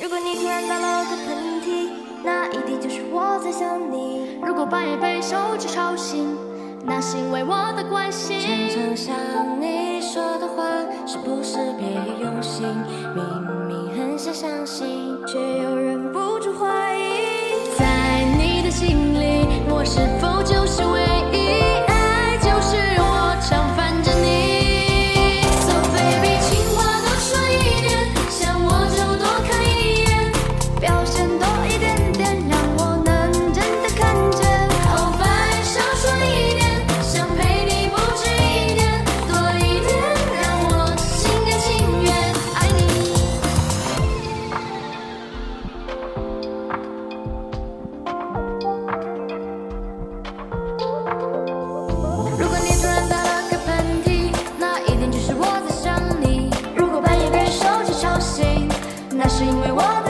如果你突然打了个喷嚏，那一定就是我在想你。如果半夜被手机吵醒，那是因为我的关心。常常想你说的话，是不是别有用心？明明。那是因为我